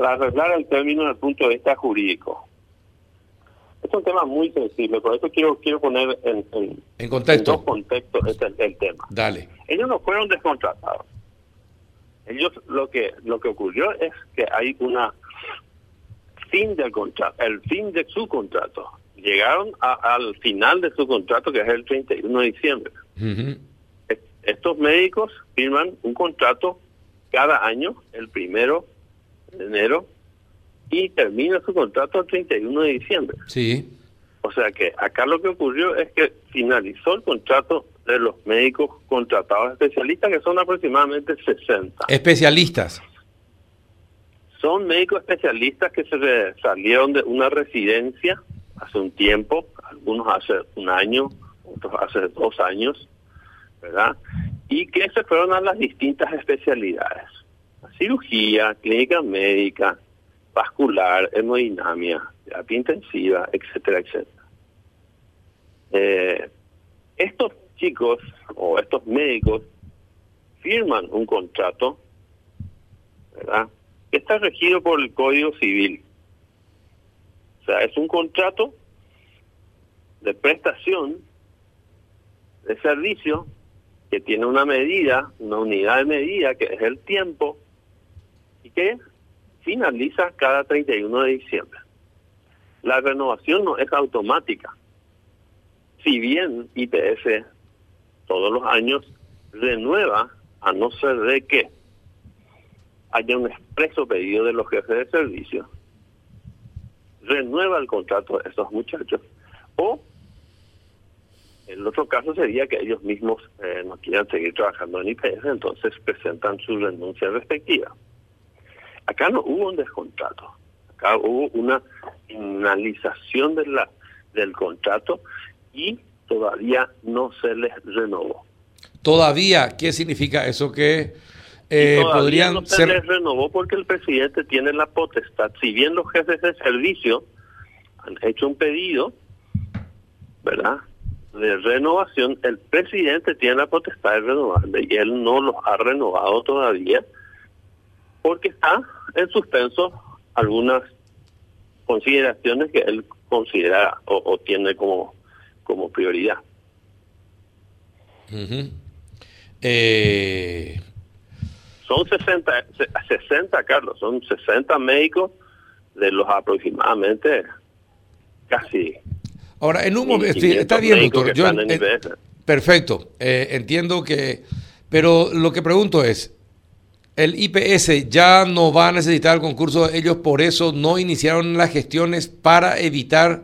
para arreglar el término desde el punto de vista jurídico. Es un tema muy sensible, por eso quiero quiero poner en, en, contexto. dos contextos este, el tema. Dale. Ellos no fueron descontratados. Ellos lo que lo que ocurrió es que hay una fin del contrato, el fin de su contrato. Llegaron al final de su contrato que es el 31 de diciembre. Estos médicos firman un contrato cada año, el primero de enero, y termina su contrato el 31 de diciembre. Sí. O sea que acá lo que ocurrió es que finalizó el contrato de los médicos contratados especialistas, que son aproximadamente 60. Especialistas. Son médicos especialistas que se salieron de una residencia hace un tiempo, algunos hace un año, otros hace dos años, ¿verdad? Y que se fueron a las distintas especialidades. Cirugía, clínica médica, vascular, hemodinamia, terapia intensiva, etcétera, etcétera. Eh, estos chicos o estos médicos firman un contrato, ¿verdad? Que está regido por el Código Civil. O sea, es un contrato de prestación de servicio que tiene una medida, una unidad de medida que es el tiempo y que finaliza cada 31 de diciembre. La renovación no es automática. Si bien IPS todos los años renueva, a no ser de que haya un expreso pedido de los jefes de servicio, renueva el contrato de esos muchachos. O el otro caso sería que ellos mismos eh, no quieran seguir trabajando en IPS, entonces presentan su renuncia respectiva. Acá no hubo un descontrato, acá hubo una finalización de la, del contrato y todavía no se les renovó. ¿Todavía? ¿Qué significa eso? Que eh, podrían no se les renovó porque el presidente tiene la potestad. Si bien los jefes de servicio han hecho un pedido, ¿verdad? De renovación, el presidente tiene la potestad de renovarle y él no los ha renovado todavía porque está en suspenso algunas consideraciones que él considera o, tiene como, como prioridad. eh... Son 60, 60, Carlos, son 60 médicos de los aproximadamente casi. Ahora, en un momento, está bien, doctor. Yo, perfecto, eh, entiendo que, pero lo que pregunto es, el IPS ya no va a necesitar el concurso, ellos por eso no iniciaron las gestiones para evitar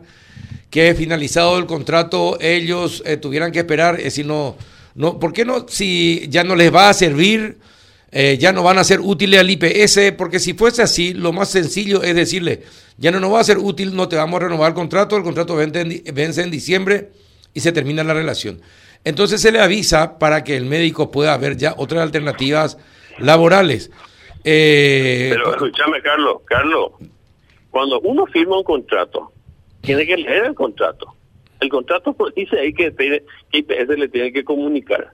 que finalizado el contrato ellos eh, tuvieran que esperar, eh, si no, no, ¿por qué no, si ya no les va a servir, eh, ya no van a ser útiles al IPS? Porque si fuese así, lo más sencillo es decirle, ya no nos va a ser útil, no te vamos a renovar el contrato, el contrato vence en, vence en diciembre y se termina la relación. Entonces se le avisa para que el médico pueda ver ya otras alternativas laborales. Eh, Pero escúchame, Carlos, Carlos, cuando uno firma un contrato, tiene que leer el contrato. El contrato dice ahí que IPS le tiene que comunicar.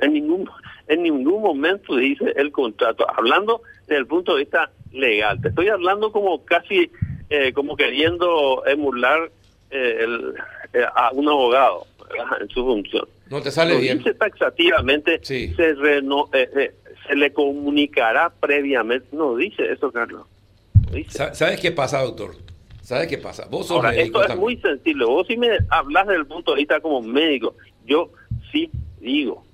En ningún en ningún momento dice el contrato. Hablando desde el punto de vista legal. Te estoy hablando como casi eh, como queriendo emular eh, el, a un abogado en su función. No te sale bien. Dice taxativamente se, reno, se le comunicará previamente. No dice eso, Carlos. ¿Sabes qué pasa, doctor? ¿Sabes qué pasa? Vos sos Ahora, esto es muy sensible. Vos si me hablas desde el punto de vista como médico, yo sí digo,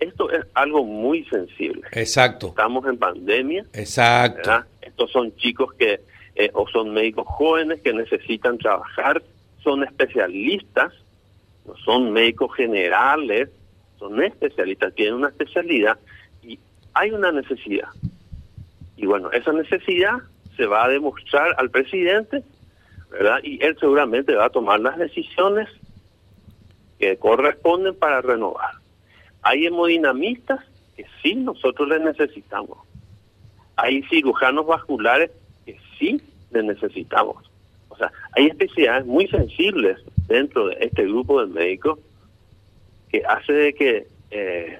esto es algo muy sensible. Exacto. Estamos en pandemia. Exacto. Estos son chicos que, eh, o son médicos jóvenes que necesitan trabajar, son especialistas, no son médicos generales, son especialistas, tienen una especialidad hay una necesidad. Y bueno, esa necesidad se va a demostrar al presidente, ¿verdad? Y él seguramente va a tomar las decisiones que corresponden para renovar. Hay hemodinamistas que sí nosotros les necesitamos. Hay cirujanos vasculares que sí les necesitamos. O sea, hay especialidades muy sensibles dentro de este grupo de médicos que hace de que eh,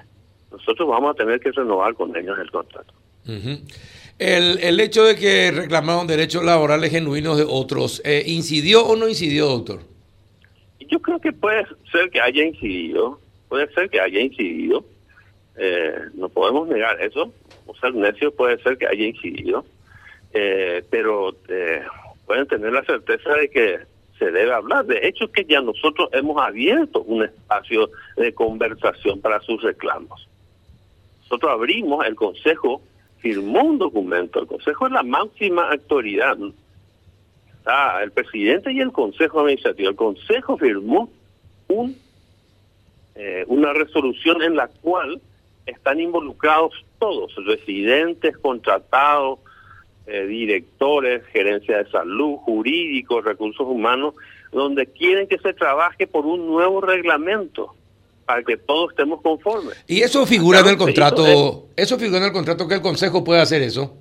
nosotros vamos a tener que renovar con ellos el contrato. El, el hecho de que reclamaron derechos laborales genuinos de otros, eh, ¿incidió o no incidió, doctor? Yo creo que puede ser que haya incidido, puede ser que haya incidido, eh, no podemos negar eso, o ser necio puede ser que haya incidido, eh, pero pueden tener la certeza de que se debe hablar. De hecho, que ya nosotros hemos abierto un espacio de conversación para sus reclamos. Nosotros abrimos, el Consejo firmó un documento, el Consejo es la máxima autoridad. El presidente y el Consejo Administrativo. El Consejo firmó un, eh, una resolución en la cual están involucrados todos, residentes, contratados, eh, directores, gerencia de salud, jurídicos, recursos humanos, donde quieren que se trabaje por un nuevo reglamento para que todos estemos conformes. Y eso figura en el contrato, eso figura en el contrato que el Consejo puede hacer eso.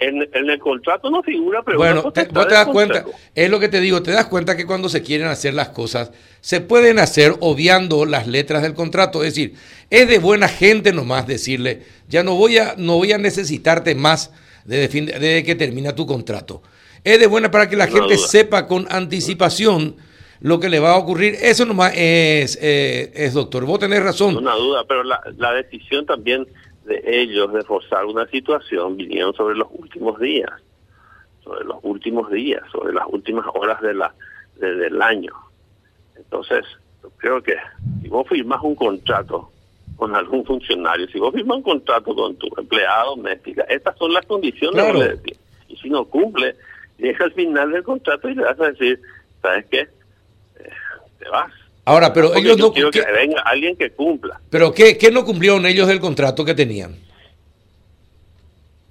En, el contrato no figura, pero bueno, vos te das cuenta, es lo que te digo, te das cuenta que cuando se quieren hacer las cosas, se pueden hacer obviando las letras del contrato, es decir, es de buena gente nomás decirle, ya no voy a, no voy a necesitarte más de, de que termina tu contrato. Es de buena para que la gente sepa con anticipación lo que le va a ocurrir. Eso nomás es, eh, es doctor. Vos tenés razón. Una duda, pero la, la decisión también de ellos de forzar una situación vinieron sobre los últimos días, sobre los últimos días, sobre las últimas horas de la del año. Entonces, yo creo que si vos firmas un contrato con algún funcionario, si vos firmas un contrato con tu empleada doméstica, estas son las condiciones. Y si no cumple, llega al final del contrato y le vas a decir, ¿sabes qué? Eh, te vas Ahora, pero ellos no... Quiero que venga alguien que cumpla. ¿Pero qué, qué no cumplieron ellos del contrato que tenían?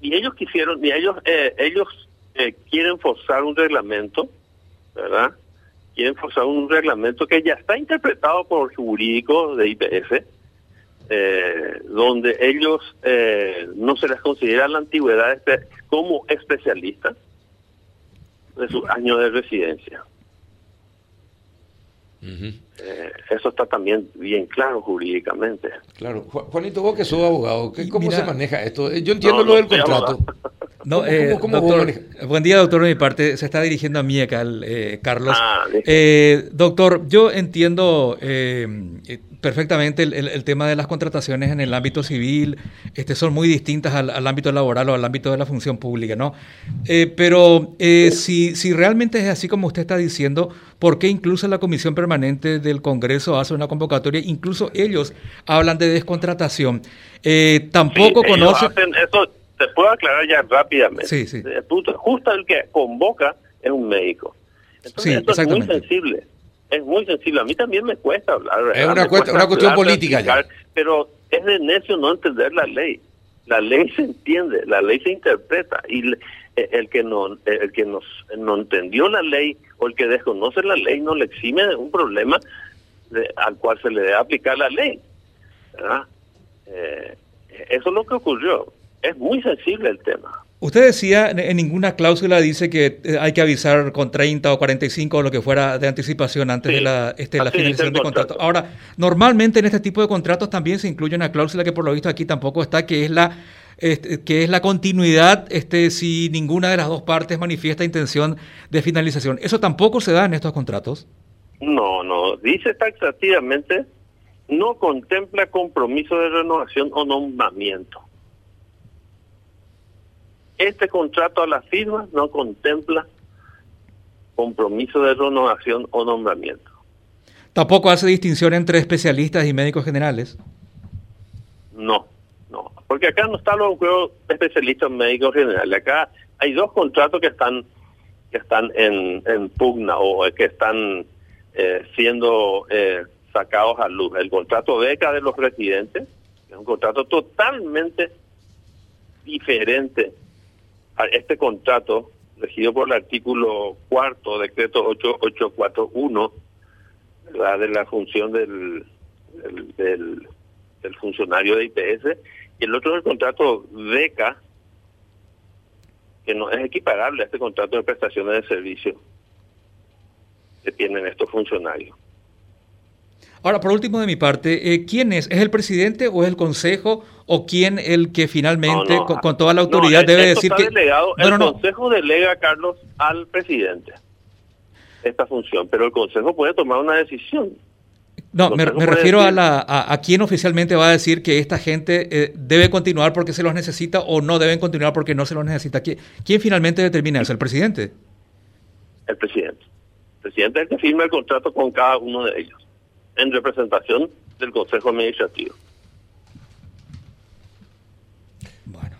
Y ellos quisieron, y ellos, eh, ellos eh, quieren forzar un reglamento, ¿verdad? Quieren forzar un reglamento que ya está interpretado por el jurídico de IPS, eh, donde ellos no se les considera la antigüedad como especialistas de sus años de residencia. Eh, eso está también bien claro jurídicamente. Claro. Juanito, vos que sos abogado, ¿cómo se maneja esto? Eh, yo entiendo lo del contrato. No, eh, buen día, doctor. De mi parte, se está dirigiendo a mí acá, Carlos. Ah, doctor, yo entiendo perfectamente el, tema de las contrataciones en el ámbito civil, este, son muy distintas al, ámbito laboral o al ámbito de la función pública, ¿no? Eh, pero eh, si, si realmente es así como usted está diciendo, ¿por qué incluso la Comisión Permanente del Congreso hace una convocatoria? Incluso ellos hablan de descontratación. Eh, tampoco conocen... Eso se puede aclarar ya rápidamente. Sí, sí. Justo el que convoca es un médico. Entonces, esto es muy sensible es muy sensible. A mí también me cuesta hablar. Es una, cuestión política ya. Pero es de necio no entender la ley. La ley se entiende, la ley se interpreta y eh, el que no el que nos no entendió la ley o el que desconoce la ley no le exime de un problema al cual se le debe aplicar la ley. Eh, eso es lo que ocurrió. Es muy sensible el tema. Usted decía, en ninguna cláusula dice que eh, hay que avisar con 30 o 45 o lo que fuera de anticipación antes de la, este, la finalización del contrato. Ahora, normalmente en este tipo de contratos también se incluye una cláusula que por lo visto aquí tampoco está, que es la este, que es la continuidad este, si ninguna de las dos partes manifiesta intención de finalización. ¿Eso tampoco se da en estos contratos? No, no. Dice taxativamente, no contempla compromiso de renovación o nombramiento. Este contrato a la firma no contempla compromiso de renovación o nombramiento. ¿Tampoco hace distinción entre especialistas y médicos generales? No, no, porque acá no está los especialistas médicos generales. Acá hay dos contratos que están que están en, pugna o que están eh, siendo eh, sacados a luz. El contrato beca de los residentes es un contrato totalmente diferente este contrato, regido por el artículo cuarto, decreto 8841, ¿verdad? de la función del, del, funcionario de IPS, y el otro es el contrato DECA, que no es equiparable a este contrato de prestaciones de servicio que tienen estos funcionarios. Ahora, por último de mi parte, eh, ¿quién es? ¿Es el presidente o es el consejo o quién el que finalmente, con, toda la autoridad, debe decir que... Delegado, el consejo delega, Carlos, al presidente esta función, pero el consejo puede tomar una decisión. No, me, refiero a, la, a, quién oficialmente va a decir que esta gente eh, debe continuar porque se los necesita o no deben continuar porque no se los necesita. ¿Quién, quién finalmente determina eso? ¿El presidente? El presidente. El presidente es el que firma el contrato con cada uno de ellos, en representación del Consejo Administrativo. Bueno.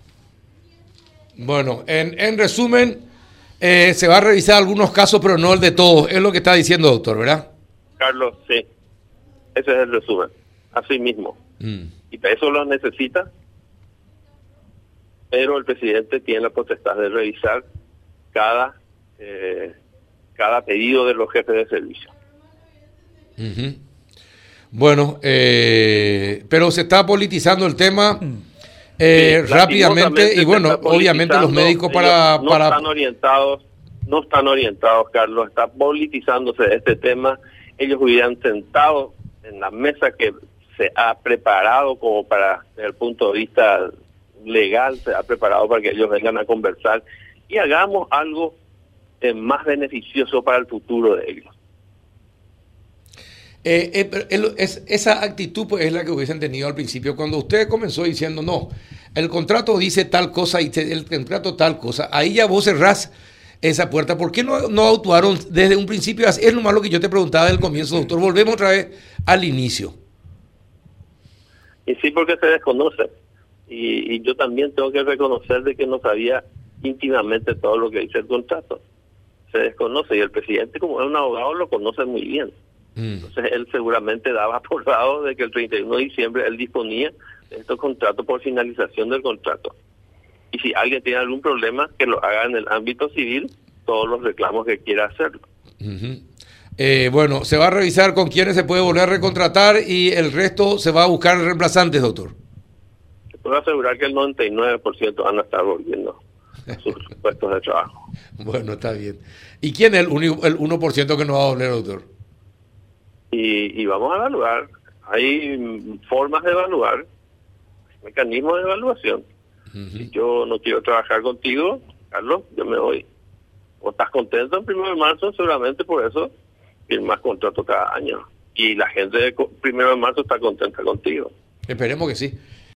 Bueno, en, en resumen, eh, se va a revisar algunos casos, pero no el de todos. Es lo que está diciendo, doctor, ¿verdad? Carlos, sí. Ese es el resumen. Así mismo. Mm. Y para eso lo necesita, pero el presidente tiene la potestad de revisar cada, eh, cada pedido de los jefes de servicio. Bueno, eh, pero se está politizando el tema eh, rápidamente y bueno, obviamente los médicos para... No están orientados, no están orientados, Carlos, está politizándose este tema. Ellos hubieran sentado en la mesa que se ha preparado como para, desde el punto de vista legal, se ha preparado para que ellos vengan a conversar y hagamos algo eh, más beneficioso para el futuro de ellos. Eh, eh es, esa actitud pues, es la que hubiesen tenido al principio, cuando usted comenzó diciendo, no, el contrato dice tal cosa y el contrato tal cosa, ahí ya vos cerrás esa puerta. ¿Por qué no, no actuaron desde un principio? Es lo que yo te preguntaba del comienzo, doctor. Volvemos otra vez al inicio. Y sí, porque se desconoce. Y, yo también tengo que reconocer de que no sabía íntimamente todo lo que dice el contrato. Se desconoce y el presidente, como es un abogado, lo conoce muy bien. Mm. Entonces él seguramente daba por dado de que el 31 de diciembre él disponía de estos contratos por finalización del contrato y si alguien tiene algún problema, que lo haga en el ámbito civil, todos los reclamos que quiera hacerlo. Eh, bueno, se va a revisar con quiénes se puede volver a recontratar y el resto se va a buscar reemplazantes, doctor. Te puedo asegurar que el 99% van a estar volviendo a sus puestos de trabajo. Bueno, está bien. ¿Y quién es el, el 1% que no va a volver, doctor? Y, y vamos a evaluar. Hay formas de evaluar, mecanismos de evaluación. Si yo no quiero trabajar contigo, Carlos, yo me voy. O estás contento el primero de marzo, seguramente por eso firmas contrato cada año. Y la gente del primero de marzo está contenta contigo. Esperemos que sí.